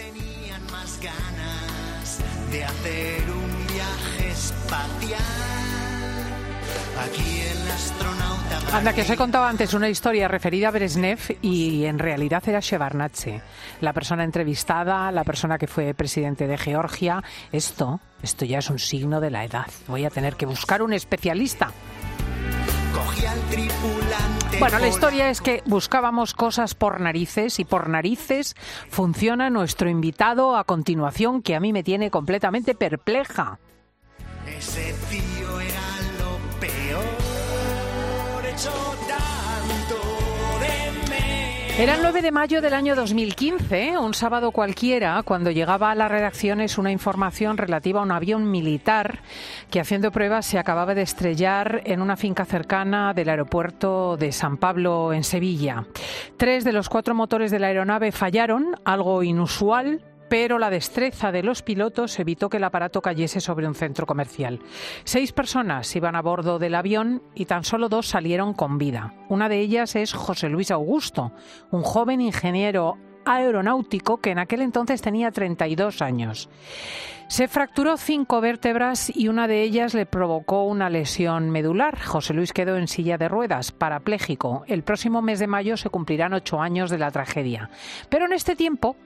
tenían más ganas de hacer un viaje espacial. Aquí el astronauta. Anda, que os he contado antes una historia referida a Brezhnev y en realidad era Shevardnadze, la persona entrevistada, la persona que fue presidente de Georgia. Esto, esto ya es un signo de la edad. Voy a tener que buscar un especialista. Bueno, la historia es que buscábamos cosas por narices y por narices funciona nuestro invitado a continuación que a mí me tiene completamente perpleja. Ese Era el 9 de mayo del año 2015, un sábado cualquiera, cuando llegaba a las redacciones una información relativa a un avión militar que haciendo pruebas se acababa de estrellar en una finca cercana del aeropuerto de San Pablo en Sevilla. Tres de los cuatro motores de la aeronave fallaron, algo inusual, pero la destreza de los pilotos evitó que el aparato cayese sobre un centro comercial. Seis personas iban a bordo del avión y tan solo dos salieron con vida. Una de ellas es José Luis Augusto, un joven ingeniero aeronáutico que en aquel entonces tenía 32 años. Se fracturó cinco vértebras y una de ellas le provocó una lesión medular. José Luis quedó en silla de ruedas, parapléjico. El próximo mes de mayo se cumplirán ocho años de la tragedia. Pero en este tiempo,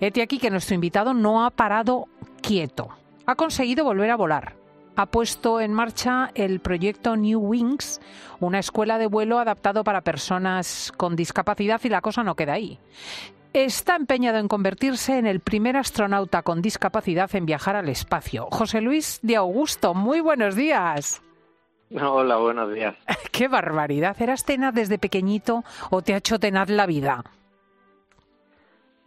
hete aquí que nuestro invitado no ha parado quieto. Ha conseguido volver a volar. Ha puesto en marcha el proyecto New Wings, una escuela de vuelo adaptado para personas con discapacidad y la cosa no queda ahí. Está empeñado en convertirse en el primer astronauta con discapacidad en viajar al espacio. José Luis de Augusto, muy buenos días. Hola, buenos días. ¡Qué barbaridad! ¿Eras tenaz desde pequeñito o te ha hecho tenaz la vida?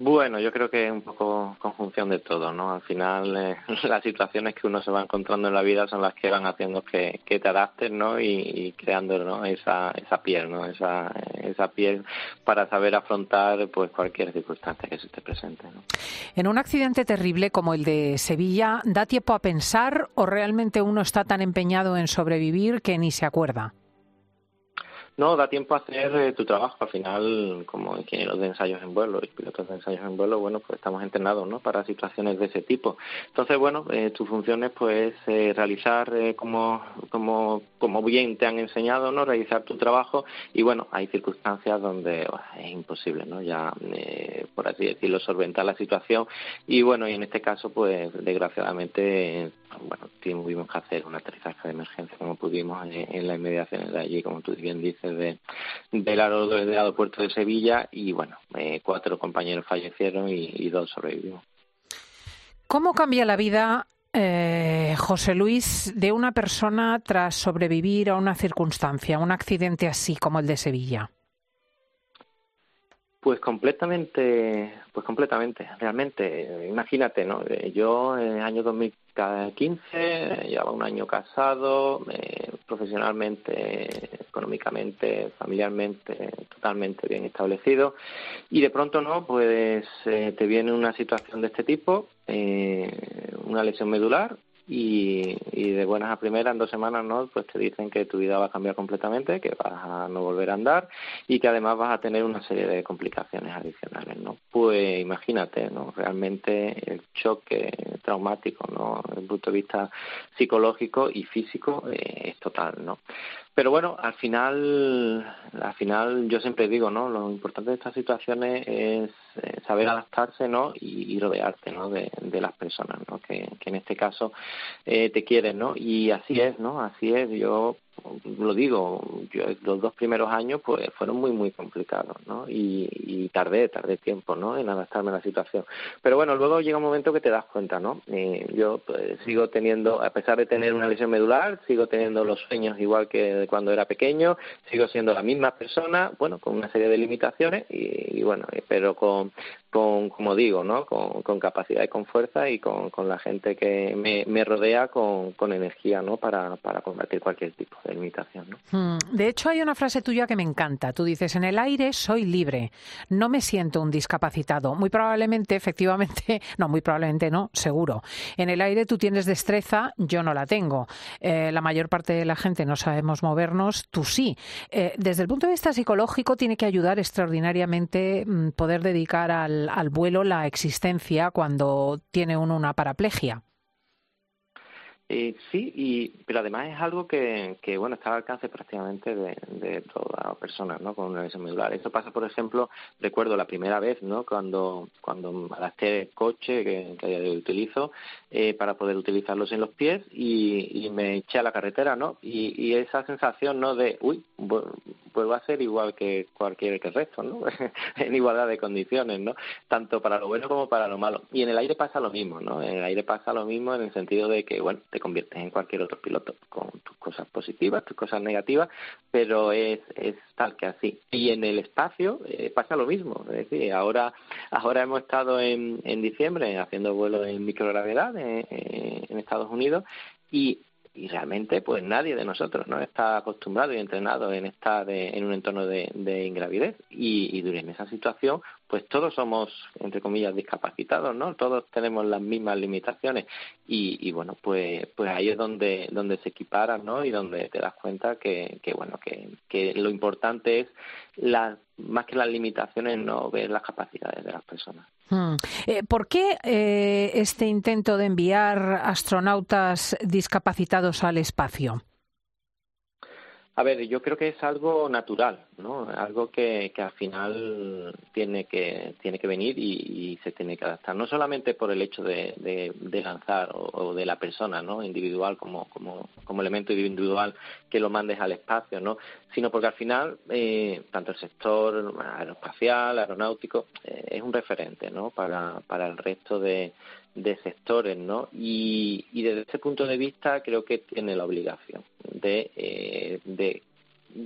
Bueno, yo creo que es un poco conjunción de todo, ¿no? Al final, eh, las situaciones que uno se va encontrando en la vida son las que van haciendo que, que te adaptes, ¿no? Y, creando, ¿no? Esa, esa piel, ¿no? Esa, esa piel para saber afrontar, pues, cualquier circunstancia que se te presente, ¿no? En un accidente terrible como el de Sevilla, ¿da tiempo a pensar o realmente uno está tan empeñado en sobrevivir que ni se acuerda? No, da tiempo a hacer eh, tu trabajo. Al final, como ingenieros de ensayos en vuelo y pilotos de ensayos en vuelo, bueno, pues estamos entrenados, ¿no? Para situaciones de ese tipo. Entonces, bueno, eh, tu función es, pues, eh, realizar eh, como, como, como bien te han enseñado, ¿no? Realizar tu trabajo y, bueno, hay circunstancias donde oh, es imposible, ¿no? Ya, eh, por así decirlo, solventar la situación y, bueno, y en este caso, pues, desgraciadamente, bueno, tuvimos que hacer un aterrizaje de emergencia como pudimos en, en las inmediaciones de allí, como tú bien dices, de, del aero- del aeropuerto de Sevilla y bueno, eh, cuatro compañeros fallecieron y, y dos sobrevivimos. ¿Cómo cambia la vida, eh, José Luis, de una persona tras sobrevivir a una circunstancia, un accidente así como el de Sevilla? Pues completamente, pues completamente, realmente. eh, Imagínate, ¿no? Eh, Yo en el año 2015 eh, llevaba un año casado, eh, profesionalmente, económicamente, familiarmente, totalmente bien establecido y de pronto, ¿no? Pues eh, te viene una situación de este tipo, eh, una lesión medular y, y de buenas a primeras en dos semanas no pues te dicen que tu vida va a cambiar completamente que vas a no volver a andar y que además vas a tener una serie de complicaciones adicionales no pues imagínate no realmente el choque traumático no desde el punto de vista psicológico y físico eh, es total no pero bueno, al final, al final yo siempre digo, ¿no? Lo importante de estas situaciones es eh, saber adaptarse, ¿no? Y, rodearte, ¿no? De, de las personas, ¿no? Que, que en este caso eh, te quieren, ¿no? Y así es, ¿no? Así es. Yo lo digo, yo los dos primeros años pues fueron muy muy complicados, ¿no? Y, y tardé, tardé tiempo, ¿no? En adaptarme a la situación. Pero bueno, luego llega un momento que te das cuenta, ¿no? Eh, yo pues, sigo teniendo, a pesar de tener una lesión medular, sigo teniendo los sueños igual que cuando era pequeño, sigo siendo la misma persona, bueno, con una serie de limitaciones y, y bueno, pero con, con, como digo, ¿no? Con, capacidad y con fuerza y con, la gente que me, rodea con, con energía, ¿no? Para, para combatir cualquier tipo de limitación, ¿no? Hmm, De hecho, hay una frase tuya que me encanta. Tú dices, en el aire soy libre, no me siento un discapacitado. Muy probablemente, efectivamente, no, muy probablemente no, seguro. En el aire tú tienes destreza, yo no la tengo. Eh, la mayor parte de la gente no sabemos movernos, tú sí. Eh, desde el punto de vista psicológico, tiene que ayudar extraordinariamente mm, poder dedicar al al, vuelo la existencia cuando tiene uno una paraplegia. Eh, sí, y, pero además es algo que, que bueno, está al alcance prácticamente de, de todas las personas, ¿no? Con una lesión medular. Eso pasa, por ejemplo, recuerdo la primera vez, ¿no? Cuando, cuando adapté el coche que, que utilizo eh, para poder utilizarlos en los pies y, y, me eché a la carretera, ¿no? Y, y esa sensación, ¿no? De, uy, vuelvo a ser igual que cualquier que resto, ¿no? en igualdad de condiciones, ¿no? Tanto para lo bueno como para lo malo. Y en el aire pasa lo mismo, ¿no? En el aire pasa lo mismo en el sentido de que, bueno, te conviertes en cualquier otro piloto con tus cosas positivas, tus cosas negativas, pero es, es tal que así. Y en el espacio eh, pasa lo mismo. Es decir, ahora, ahora hemos estado en, en diciembre haciendo vuelos en microgravedad en, en Estados Unidos y y realmente pues nadie de nosotros no está acostumbrado y entrenado en estar en un entorno de, de ingravidez y, y en esa situación pues todos somos entre comillas discapacitados no todos tenemos las mismas limitaciones y, y bueno pues pues ahí es donde donde se equiparan no y donde te das cuenta que, bueno que, lo importante es la más que las limitaciones no ver las capacidades de las personas Hmm. Eh, ¿Por qué eh, este intento de enviar astronautas discapacitados al espacio? A ver, yo creo que es algo natural, ¿no? Algo que, que al final tiene que tiene que venir y, se tiene que adaptar. No solamente por el hecho de, lanzar o, o, de la persona, ¿no? Individual como, como, como elemento individual que lo mandes al espacio, ¿no? Sino porque al final eh, tanto el sector aeroespacial, aeronáutico eh, es un referente, ¿no? Para para el resto de de sectores, ¿no? Y, y desde ese punto de vista creo que tiene la obligación de, eh, de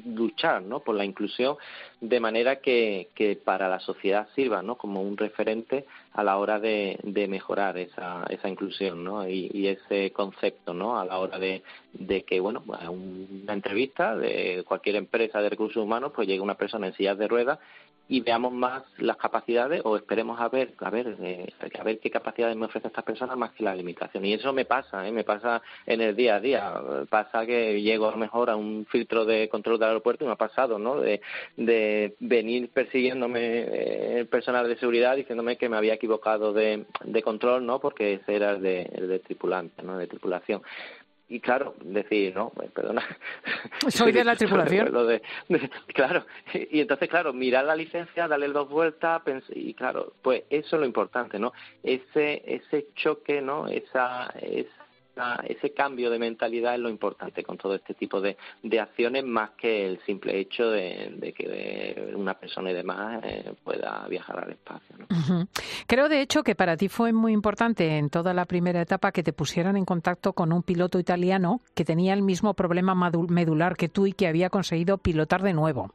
luchar ¿no? por la inclusión de manera que, para la sociedad sirva ¿no? como un referente a la hora de, de mejorar esa, esa inclusión ¿no? y, ese concepto ¿no? a la hora de, de que bueno una entrevista de cualquier empresa de recursos humanos pues llegue una persona en sillas de ruedas y veamos más las capacidades o esperemos a ver a ver eh, a ver qué capacidades me ofrecen estas personas más que la limitación. Y eso me pasa ¿eh? me pasa en el día a día. Pasa que llego a lo mejor a un filtro de control del aeropuerto y me ha pasado no de, de venir persiguiéndome eh, el personal de seguridad diciéndome que me había equivocado de, de control no porque ese era el de, el de tripulante no de tripulación y claro, decir, no, pues, perdona. Soy de la tripulación. de, de, claro, y entonces, claro, mirar la licencia, darle dos vueltas, y claro, pues eso es lo importante, ¿no? Ese, ese choque, ¿no? Esa, esa ese cambio de mentalidad es lo importante con todo este tipo de, de acciones más que el simple hecho de, que una persona y demás eh, pueda viajar al espacio. ¿no? Creo de hecho que para ti fue muy importante en toda la primera etapa que te pusieran en contacto con un piloto italiano que tenía el mismo problema medular que tú y que había conseguido pilotar de nuevo.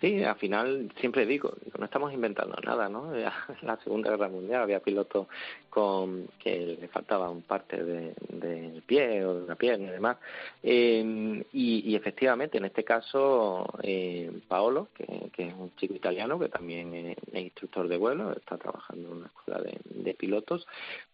Sí, al final siempre digo, no estamos inventando nada, ¿no? En la Segunda Guerra Mundial había pilotos con que le faltaba un parte del de pie o de una pierna y demás. Eh, y, y, efectivamente, en este caso, eh, Paolo, que, es un chico italiano que también es, instructor de vuelo, está trabajando en una escuela de pilotos,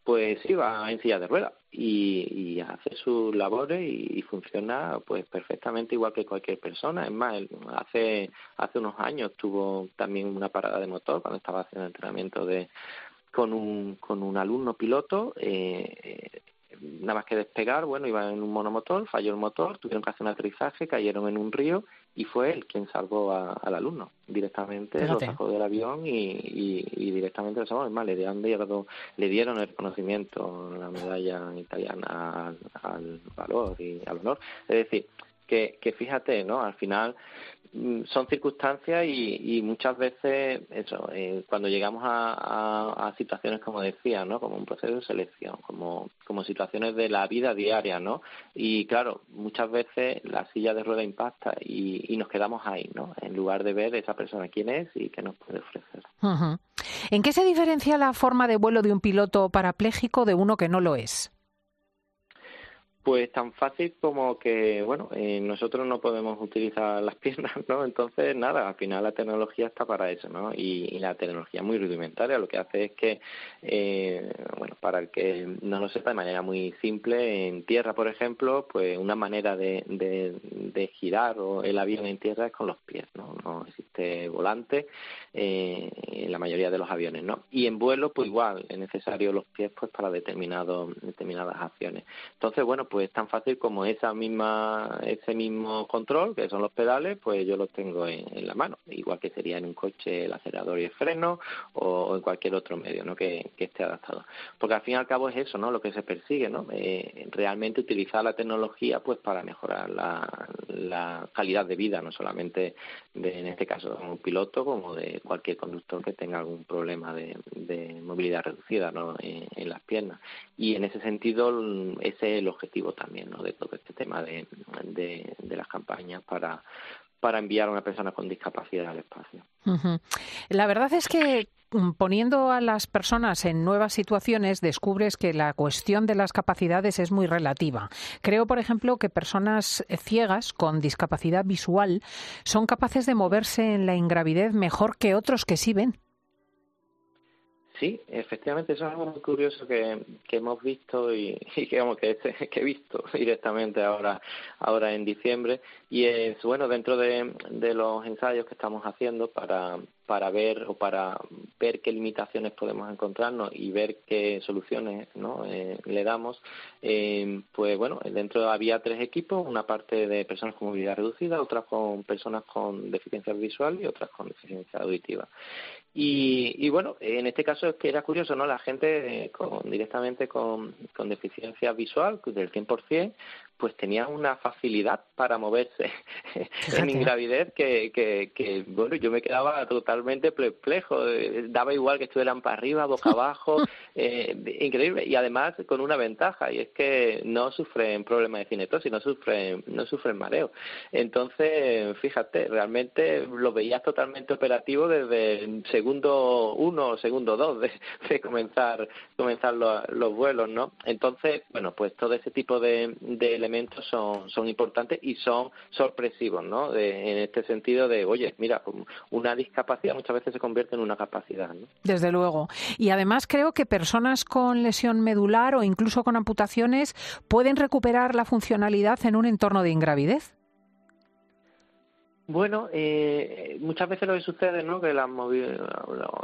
pues sí, va en silla de ruedas y, y hace sus labores y, funciona pues perfectamente igual que cualquier persona. Es más, hace, hace unos años tuvo también una parada de motor cuando estaba haciendo entrenamiento de con un, con un alumno piloto. Eh, nada más que despegar, bueno, iba en un monomotor, falló el motor, tuvieron que hacer un aterrizaje, cayeron en un río y fue él quien salvó a, al alumno. Directamente Fíjate. lo sacó del avión y, y, y directamente lo salvó. Además, le dieron, le dieron el reconocimiento, la medalla italiana al, al valor y al honor. Es decir, que, que fíjate, ¿no? Al final son circunstancias y, y muchas veces eso eh, cuando llegamos a, a, a, situaciones como decía no como un proceso de selección como como situaciones de la vida diaria no y claro muchas veces la silla de rueda impacta y, y nos quedamos ahí no en lugar de ver esa persona quién es y qué nos puede ofrecer. ¿en qué se diferencia la forma de vuelo de un piloto parapléjico de uno que no lo es pues tan fácil como que, bueno, eh, nosotros no podemos utilizar las piernas, ¿no? Entonces, nada, al final la tecnología está para eso, ¿no? Y, y la tecnología muy rudimentaria lo que hace es que, eh, bueno, para el que no lo sepa de manera muy simple, en tierra, por ejemplo, pues una manera de, de, de girar o el avión en tierra es con los pies, ¿no? No existe volante eh, en la mayoría de los aviones, ¿no? Y en vuelo, pues igual, es necesario los pies pues para determinado, determinadas acciones. Entonces, bueno, pues es tan fácil como esa misma, ese mismo control, que son los pedales, pues yo los tengo en, la mano, igual que sería en un coche el acelerador y el freno o, en cualquier otro medio, ¿no? Que, esté adaptado. Porque al fin y al cabo es eso, ¿no? Lo que se persigue, ¿no? Eh, realmente utilizar la tecnología, pues para mejorar la, la calidad de vida, no solamente de, en este caso, de un piloto como de cualquier conductor que tenga algún problema de, movilidad reducida ¿no? en, las piernas. Y en ese sentido, ese es el objetivo también ¿no? de todo este tema de, de, las campañas para, para enviar a una persona con discapacidad al espacio. La verdad es que mm, poniendo a las personas en nuevas situaciones descubres que la cuestión de las capacidades es muy relativa. Creo, por ejemplo, que personas ciegas con discapacidad visual son capaces de moverse en la ingravidez mejor que otros que sí ven. Sí, efectivamente, eso es algo muy curioso que, que hemos visto y, y que, que, que, he visto directamente ahora, ahora en diciembre. Y es, bueno, dentro de, de los ensayos que estamos haciendo para, para ver o para ver qué limitaciones podemos encontrarnos y ver qué soluciones ¿no? Eh, le damos, eh, pues bueno, dentro había tres equipos, una parte de personas con movilidad reducida, otras con personas con deficiencia visual y otras con deficiencia auditiva. Y, y, bueno, en este caso es que era curioso, ¿no? La gente eh, con, directamente con, con deficiencia visual del 100%, pues tenía una facilidad para moverse en ingravidez que, que, que, bueno, yo me quedaba totalmente perplejo. Eh, daba igual que estuvieran para arriba, boca abajo, eh, increíble. Y además con una ventaja, y es que no sufren problemas de cinetosis, no sufren, no sufren mareo. Entonces, fíjate, realmente lo veías totalmente operativo desde el segundo uno o segundo dos de, de comenzar, comenzar los, los, vuelos, ¿no? Entonces, bueno, pues todo ese tipo de, de elementos son, son importantes y son sorpresivos, ¿no? en este sentido de, oye, mira, una discapacidad muchas veces se convierte en una capacidad. Desde luego. Y además creo que personas con lesión medular o incluso con amputaciones pueden recuperar la funcionalidad en un entorno de ingravidez. Bueno, eh, muchas veces lo que sucede, ¿no? Que la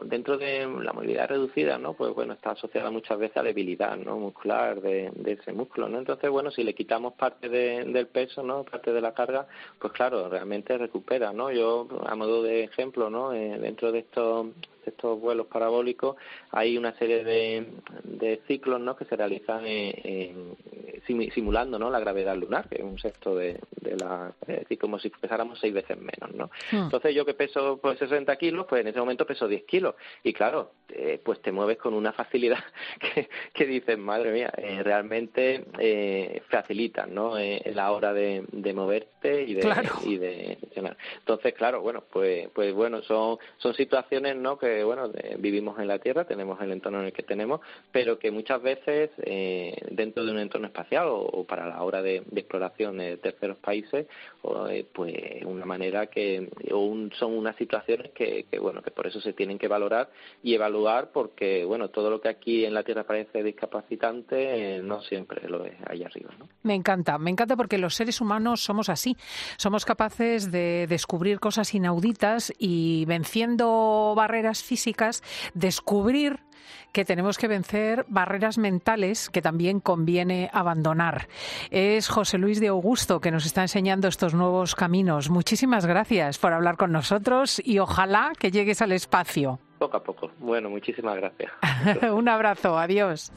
dentro de la movilidad reducida, ¿no? Pues bueno, está asociada muchas veces a debilidad, ¿no? Muscular de, ese músculo, ¿no? Entonces, bueno, si le quitamos parte del peso, ¿no? Parte de la carga, pues claro, realmente recupera, ¿no? Yo, a modo de ejemplo, ¿no? Eh, dentro de estos estos vuelos parabólicos hay una serie de, ciclos ¿no? que se realizan simulando ¿no? la gravedad lunar, que es un sexto de, la... Es decir, como si pesáramos seis veces menos. ¿no? Hmm. Entonces yo que peso pues 60 kilos, pues en ese momento peso 10 kilos. Y claro, eh, pues te mueves con una facilidad que, que dices, madre mía, eh, realmente eh, facilitan ¿no? Eh, la hora de, moverte y de, y de Entonces, claro, bueno, pues, pues bueno, son, son situaciones ¿no? que bueno, vivimos en la Tierra, tenemos el entorno en el que tenemos, pero que muchas veces eh, dentro de un entorno espacial o, para la hora de, exploración de terceros países, eh, pues una manera que son unas situaciones que, bueno, que por eso se tienen que valorar y evaluar porque, bueno, todo lo que aquí en la Tierra parece discapacitante eh, no siempre lo es allá arriba, ¿no? Me encanta, me encanta porque los seres humanos somos así, somos capaces de descubrir cosas inauditas y venciendo barreras físicas, descubrir que tenemos que vencer barreras mentales que también conviene abandonar. Es José Luis de Augusto que nos está enseñando estos nuevos caminos. Muchísimas gracias por hablar con nosotros y ojalá que llegues al espacio. Poco a poco. Bueno, muchísimas gracias. Un abrazo, adiós.